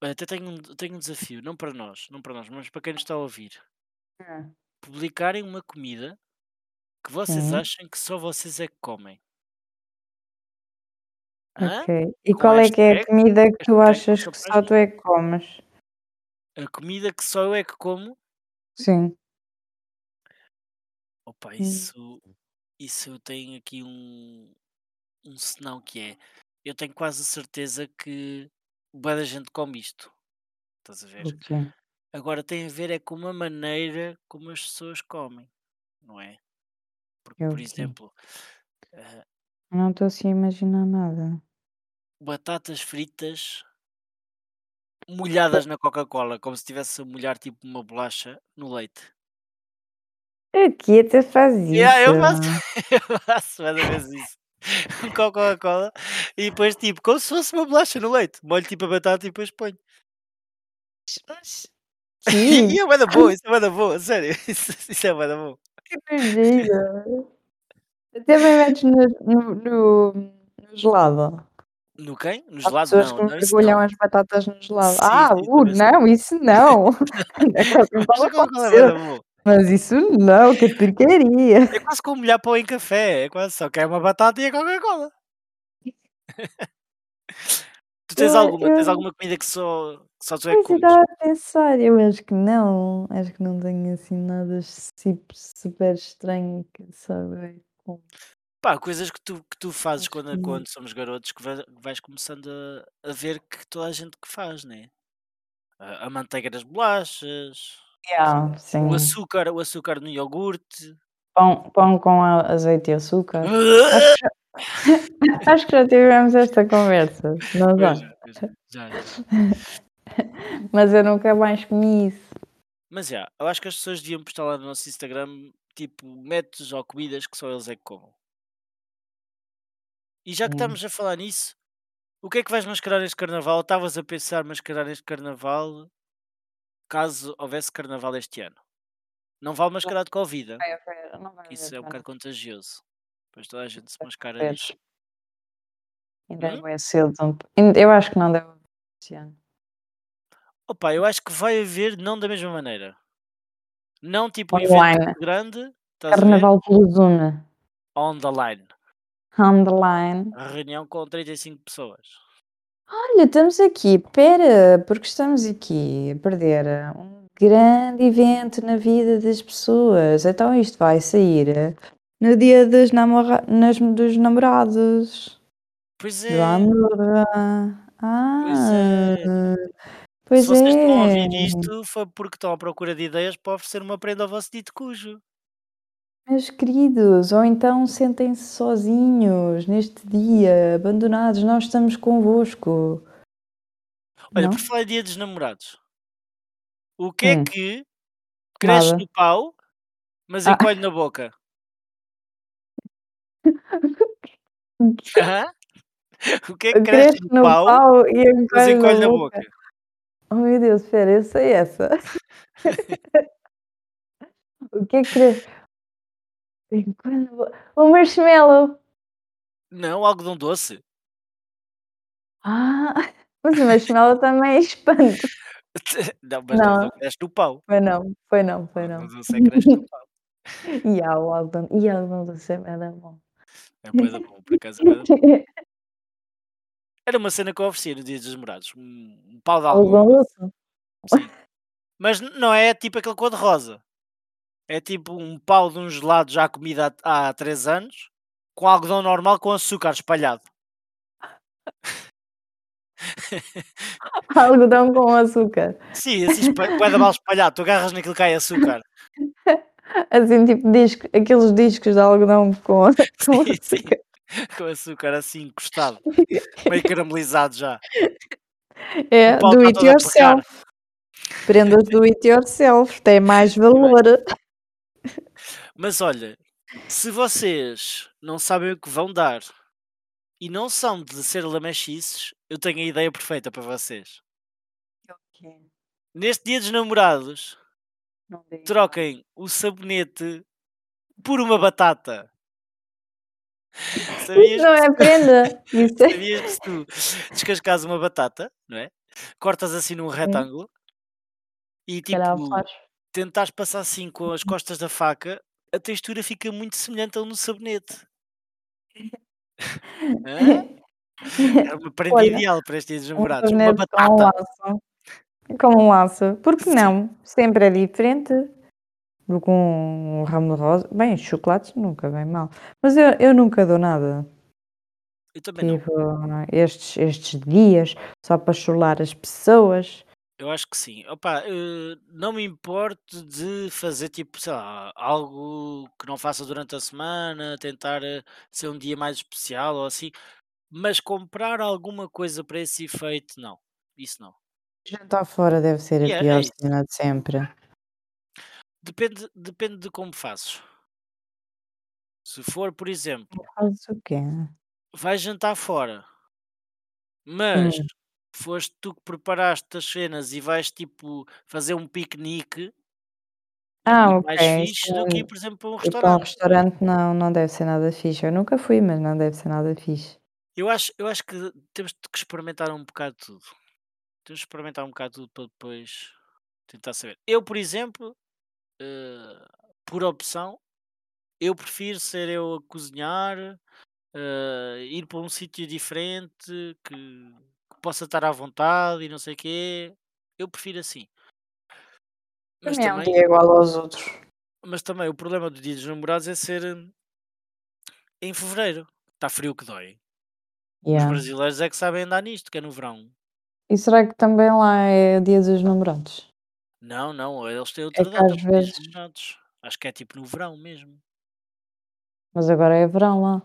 Até tenho um, tenho um desafio, não para nós, não para nós, mas para quem nos está a ouvir. Hum. Publicarem uma comida que vocês Sim. achem que só vocês é que comem. Hã? Ok. E Com qual é que é a comida que tu achas que só tu é que comes? A comida que só eu é que como. Sim. Opa, Hum. isso, isso eu tenho aqui um, um senão que é. Eu tenho quase a certeza que boa da gente come isto. Estás a ver? O quê? Agora tem a ver é com a maneira como as pessoas comem, não é? Porque, o por quê? exemplo, ah, Não estou assim a imaginar nada. batatas fritas molhadas na Coca-Cola, como se estivesse a molhar tipo uma bolacha no leite. Aqui até faz isso. Yeah, eu faço, [laughs] eu faço mais ou menos isso. Com Coca-Cola e depois tipo, como se fosse uma bolacha no leite. Molho tipo a batata e depois ponho. Que, [laughs] e é bué da [laughs] boa, isso é bué da boa, sério. [laughs] Isso, isso é bué da boa. que nojeira. Até bem metes no, no, no, no gelado. No quem? No Há gelado? pessoas Não, que não, isso mergulham as batatas no gelado. Sim, Ah, sim, uh, sim. não, isso não. É que Mas é mas isso não, que porcaria. É quase como molhar pão em café, é quase só que é uma batata e a Coca-Cola. Tu tens Eu, alguma, tens alguma comida que só, só tu é eu estava a pensar, eu acho que não, acho que não tenho assim nada si- super estranho que sabe como. Pá, coisas que tu, que tu fazes Acho quando, que quando somos garotos que vai- vais começando a, a ver que toda a gente que faz, né? A, a manteiga das bolachas, Yeah, o açúcar, o açúcar no iogurte. Pão, pão com azeite e açúcar. Acho que, já, [laughs] [laughs] acho que já tivemos esta conversa, não já, já, já. [laughs] [laughs] Mas eu nunca mais comi isso. Mas já, eu acho que as pessoas deviam postar lá no nosso Instagram, tipo, métodos ou comidas que só eles é que comam. E já que Hum. estamos a falar nisso, o que é que vais mascarar este carnaval? Estavas a pensar mascarar este carnaval caso houvesse carnaval este ano? Não vale mascarar de Covid, hein? Vai não vai isso é um bocado contagioso. Depois toda a gente se mascara. Ainda Hum? é cedo. Eu acho que não deve haver este ano. Opa, eu acho que vai haver não da mesma maneira. Não tipo um evento Online. grande? Carnaval pelo Zoom. On the line. On the line. A reunião com 35 pessoas. Olha, estamos aqui, pera, porque estamos aqui a perder um grande evento na vida das pessoas. Então isto vai sair no dia dos, namora nas, dos namorados. Pois Do é, amor. pois Ah, é. Pois Se vocês estão a é. ouvir isto, foi porque estão à procura de ideias para oferecer uma prenda ao vosso dito cujo. Meus queridos, ou então sentem-se sozinhos neste dia, abandonados, nós estamos convosco. Olha, Não? por falar dia dos namorados, o que é Hum, que cresce nada. no pau, mas Ah. encolhe na boca? [laughs] Hã? [laughs] O que é que cresce Cresce no no pau, pau e mas encolhe encolhe na na boca. boca? Oh meu Deus, espera, eu sei essa. [laughs] O que é que boca. O marshmallow. Não, algodão doce. Ah, mas o marshmallow também é espanto. [laughs] Não, mas não, não cresce no pau. foi não, foi não, foi não. é que cresce no pau. [laughs] E há o algodão, e algodão doce é bom. É da bom, por acaso é bom. Era uma cena que eu oferecia no dia dos namorados. Um, um pau de algodão? Sim. Mas não é tipo aquele cor de rosa. É tipo um pau de um gelado já comido há, há 3 anos, com algodão normal com açúcar espalhado. [laughs] Algodão com açúcar. Sim, assim, espa- bué da mal espalhado. Tu agarras naquilo que cai açúcar. [laughs] Assim, tipo disco, aqueles discos de algodão com, [laughs] com Sim, sim. [laughs] Com açúcar assim encostado, [laughs] meio caramelizado já. É, do está it yourself. Prendas [laughs] do it yourself, tem mais valor. Mas olha, se vocês não sabem o que vão dar e não são de ser lamechices, eu tenho a ideia perfeita para vocês. Neste dia dos namorados, troquem o sabonete por uma batata. Sabias não é prenda. [laughs] Isso é. sabias que se tu descascas uma batata, não é? Cortas assim num retângulo e tipo tentares passar assim com as costas da faca, a textura fica muito semelhante ao no sabonete. [laughs] É uma prenda Olha, ideal para este dia dos um namorados. Uma sabonete com um batata. laço. Com um laço. Por que não? Sempre é diferente do que um ramo de rosa. Bem, chocolates nunca vem mal. Mas eu, eu nunca dou nada. Eu também não. Tipo, estes, estes dias só para chular as pessoas. Eu acho que sim. Opa, eh, não me importo de fazer tipo, sei lá, algo que não faça durante a semana, tentar eh, ser um dia mais especial ou assim, mas comprar alguma coisa para esse efeito, não. Isso não. Jantar fora deve ser a é, é pior isso. cena de sempre. Depende, depende de como fazes. Se for, por exemplo, Fazes o quê? vais jantar fora, mas Hum. foste tu que preparaste as cenas e vais tipo fazer um piquenique, é Ah, ok. mais fixe do que ir, Isso por exemplo, para um ir para um restaurante. restaurante não, não deve ser nada fixe. Eu nunca fui, mas não deve ser nada fixe. Eu acho, eu acho que temos que experimentar um bocado tudo. Temos que experimentar um bocado tudo para depois tentar saber. Eu, por exemplo, eh, por opção, eu prefiro ser eu a cozinhar, eh, ir para um sítio diferente, que, que possa estar à vontade e não sei o quê. Eu prefiro assim. Mas Também é também, dia igual aos outros. mas também o problema do dia dos namorados é ser hum, em fevereiro. Está frio que dói. Os Yeah. brasileiros é que sabem andar nisto, que é no verão. E será que também lá é dia dos namorados? Não, não, eles têm É outra que data às para vezes. Acho que é tipo no verão mesmo. Mas agora é verão lá,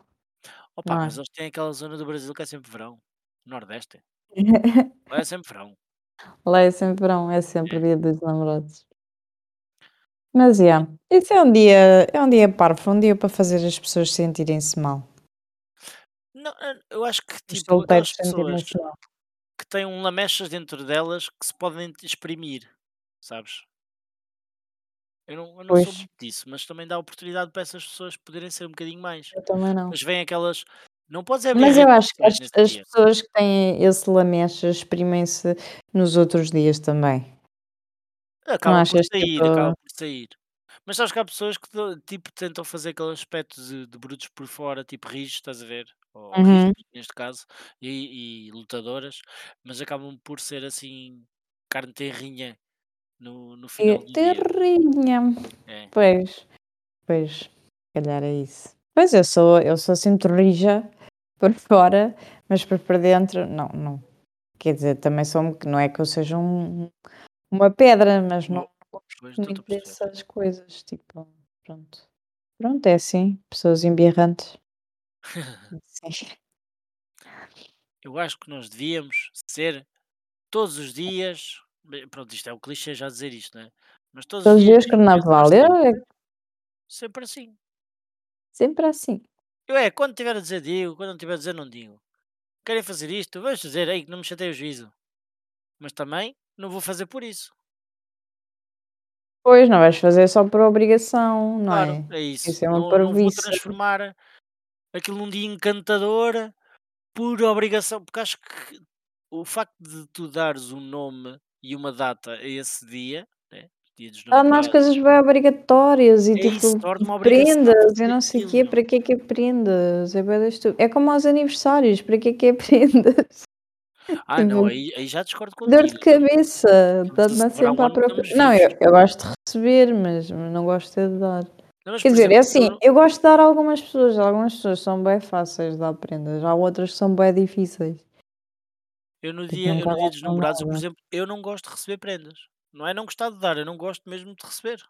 Opa, não mas é? eles têm aquela zona do Brasil que é sempre verão. Nordeste. [laughs] Lá é sempre verão. Lá é sempre verão, é É. sempre dia dos namorados. Mas yeah, esse é um dia, é um dia parvo, um dia para fazer as pessoas sentirem-se mal. Não, eh, eu acho que Os tipo, solteiros aquelas pessoas sentirem-se mal. que têm um lamechas dentro delas que se podem exprimir, sabes? Eu não, eu não sou muito disso, mas também dá oportunidade para essas pessoas poderem ser um bocadinho mais. eu também não. Mas vem aquelas. Não podes é ver Mas eu acho que as, as pessoas que têm esse lamechas exprimem-se nos outros dias também. Não Acaba por sair, tipo. acaba por sair. Mas sabes que há pessoas que tipo, tentam fazer aquele aspecto de, de brutos por fora, tipo rijos, estás a ver? Ou Uhum. rijos, neste caso, e, e lutadoras, mas acabam por ser assim, carne tenrinha no, no É final do terrinha. É. Pois, pois, se calhar é isso. Pois eu sou, eu sou assim rija por [laughs] fora, mas por, por dentro, não, não. Quer dizer, também sou, um- não é que eu seja um, uma pedra, mas não gosto muito dessas coisas, tipo, pronto. Pronto, é assim, pessoas embirrantes. [laughs] Sim. Eu acho que nós devíamos ser todos os dias. Bem, Pronto, isto é um clichê já dizer isto, né? Mas todos os Todos os dias carnaval, pensar eu sempre, é sempre assim. sempre assim. Eu é, quando tiver a dizer digo, quando não tiver a dizer não digo. Querem fazer isto? Vamos fazer, aí que não me chateie o juízo. Mas também não vou fazer por isso. Pois, não vais fazer só por obrigação, não Claro, é? é isso. Isso é uma Não, não vou transformar aquilo num dia encantador por obrigação, porque acho que o facto de tu dares um nome e uma data a esse dia, né? dia dos Torna as namorados, coisas bem obrigatórias e é isso, tipo obrigação prendas e fazer não sei o quê, para que é que é prendas? É É como aos aniversários, para que é que [laughs] é prendas? Ah, não, Tipo, aí, aí já discordo dor de contigo. cabeça, dá-me sempre à procura. Não, eu, eu gosto de receber, mas não gosto de dar. Não, mas, Quer dizer, é assim, eu, eu gosto de dar a algumas pessoas, algumas pessoas são bem fáceis de dar prendas, há outras que são bem difíceis. Eu no dia, eu no dia dos namorados, eu, por nada. exemplo, eu não gosto de receber prendas. Não é não gostar de dar, eu não gosto mesmo de receber.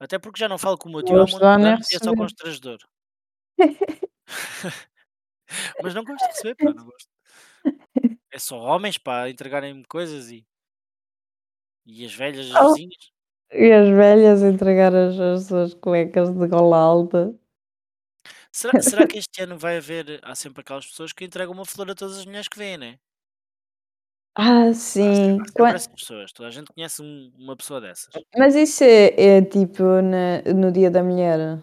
Até porque já não falo com o meu tio há anos e é só constrangedor. [laughs] [laughs] Mas não gosto de receber, pá, não gosto. É só homens, pá, entregarem-me coisas e, e as velhas, as Oh, vizinhas. e as velhas entregar as, as suas cuecas de gola alta. Será, será [laughs] que este ano vai haver. Há sempre aquelas pessoas que entregam uma flor a todas as mulheres que vêm, né? Ah, sim. essas pessoas. Toda a gente conhece um- uma pessoa dessas. Mas isso é, é tipo na- no Dia da Mulher,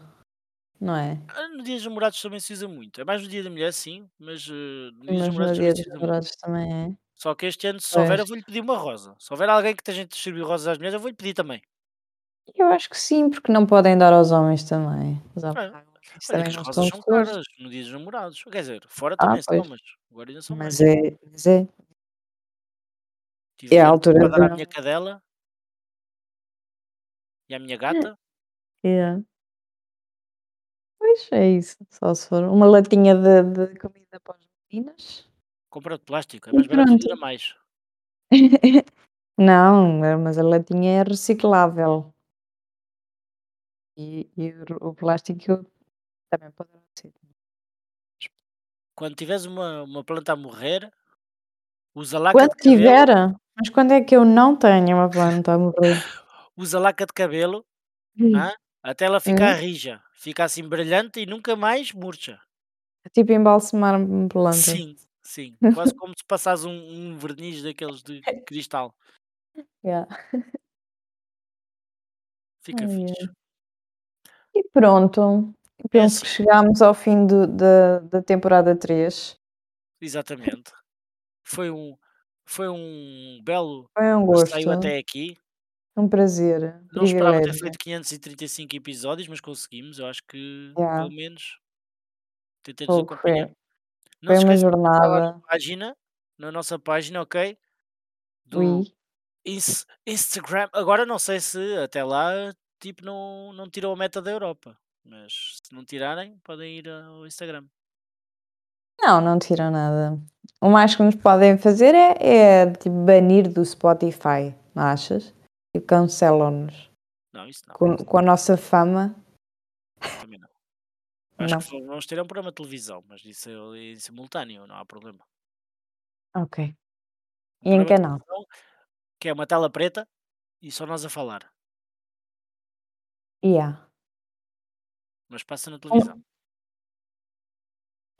não é? Ah, No dia dos namorados também se usa muito. É mais no dia da mulher, sim, mas eh, no dia dos Mas no namorados também Dia se dos usa muito. Namorados também é. Só que este ano, se houver, eu vou-lhe pedir uma rosa. Se houver alguém que esteja a distribuir rosas às mulheres, eu vou-lhe pedir também. Eu acho que sim, porque não podem dar aos homens também. Os homens É. isso Olha que também as não rosas são são caras no dia dos namorados. Quer dizer, fora Ah, também são, pois. mas agora ainda são mais. Mas é, mas é. Tive É a altura de. minha cadela e à minha É. gata. é. Pois é isso. Só se for uma latinha de, de comida para as meninas. Compra de plástico, é mais barato e dura mais. [laughs] Não, é- mas a latinha é reciclável. E, e o, o plástico também pode ser. Quando tiveres uma, uma planta a morrer, usa laca Quando de cabelo, tiver, mas quando é que eu não tenho uma planta a morrer? usa laca de cabelo hã? Até ela ficar rija, fica assim brilhante e nunca mais murcha. Tipo embalsamar uma planta. Sim, sim, [laughs] quase como se passares um um verniz daqueles de cristal. Yeah. Fica fixe. E pronto, É penso que assim. chegámos ao fim do da da temporada 3. Exatamente. Foi um foi um belo Foi um gosto, passeio até aqui. um prazer, Não esperava ter privilégio. feito 535 episódios, mas conseguimos. Eu acho que Yeah. pelo menos tentei nos Pouco, foi acompanhar. Não foi uma lá na jornada. página, na nossa página, ok? Do Oui. Ins Instagram. Agora não sei se até lá, tipo, não não tirou a meta da Europa, mas se não tirarem, podem ir ao Instagram. Não, não tira nada. O mais que nos podem fazer é é, tipo, banir do Spotify, não achas? Tipo, cancelam-nos. Não, isso não, Com com a nossa fama. também não. Acho Não. que vamos ter um programa de televisão, mas isso é em simultâneo, não há problema. Ok. Um E em de canal? que é uma tela preta e só nós a falar. Yeah. Mas passa na televisão.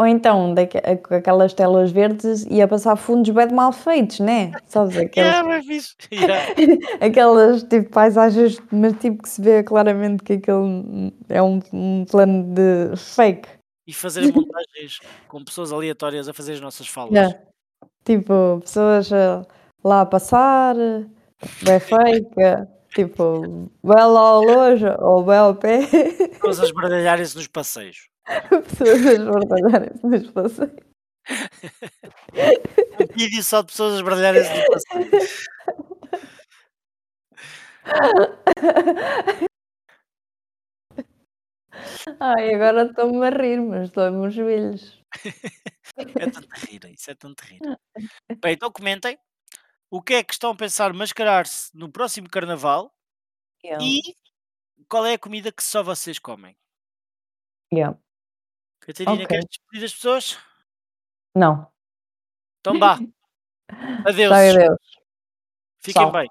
Ou então a aquelas telas verdes e a passar fundos de mal feitos, né? Sabes [laughs] aqueles Yeah, [laughs] [laughs] aquelas tipo paisagens, mas tipo que se vê claramente que aquele é um um plano de fake. E fazer montagens com pessoas aleatórias a fazer as nossas falas. Yeah. Tipo, pessoas, ah, lá a passar, bué fake, tipo, lá ao longe ou bué ao pé. Pessoas a esbardalharem-se nos passeios. Pessoas a esbardalharem-se nos passeios. Um vídeo só de pessoas a esbardalharem-se no passeio. Ai, agora estou-me a rir, mas dói-me os joelhos. É tanto rir, isso é tanto rir. Bem, então comentem o que é que estão a pensar mascarar-se no próximo carnaval Yeah. e qual é a comida que só vocês comem. Yeah. Catarina, Ok. queres despedir as pessoas? Não. Então vá. [laughs] Adeus. Adeus. Fiquem Tchau. bem.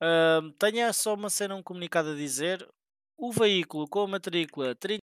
Ahm, tenha só uma cena, um comunicado a dizer. O veículo com a matrícula 30